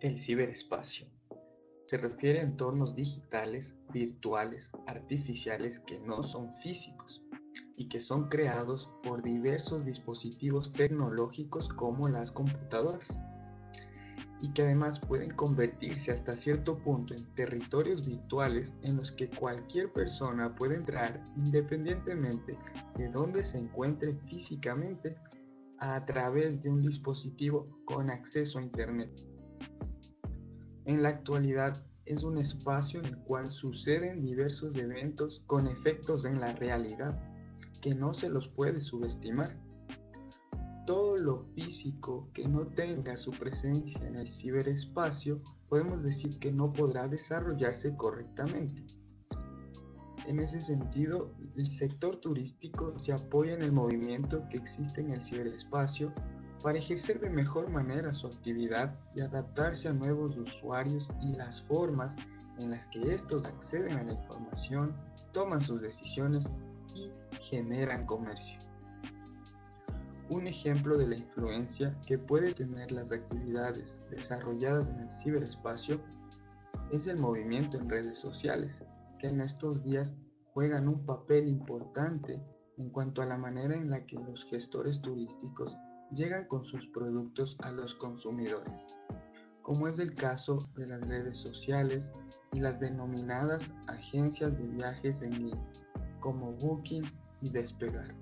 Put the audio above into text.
El ciberespacio. Se refiere a entornos digitales, virtuales, artificiales que no son físicos y que son creados por diversos dispositivos tecnológicos como las computadoras y que además pueden convertirse hasta cierto punto en territorios virtuales en los que cualquier persona puede entrar independientemente de dónde se encuentre físicamente a través de un dispositivo con acceso a Internet. En la actualidad es un espacio en el cual suceden diversos eventos con efectos en la realidad que no se los puede subestimar. Todo lo físico que no tenga su presencia en el ciberespacio podemos decir que no podrá desarrollarse correctamente. En ese sentido, el sector turístico se apoya en el movimiento que existe en el ciberespacio para ejercer de mejor manera su actividad y adaptarse a nuevos usuarios y las formas en las que estos acceden a la información, toman sus decisiones y generan comercio. Un ejemplo de la influencia que puede tener las actividades desarrolladas en el ciberespacio es el movimiento en redes sociales, que en estos días juegan un papel importante en cuanto a la manera en la que los gestores turísticos llegan con sus productos a los consumidores, como es el caso de las redes sociales y las denominadas agencias de viajes en línea, como Booking y Despegar.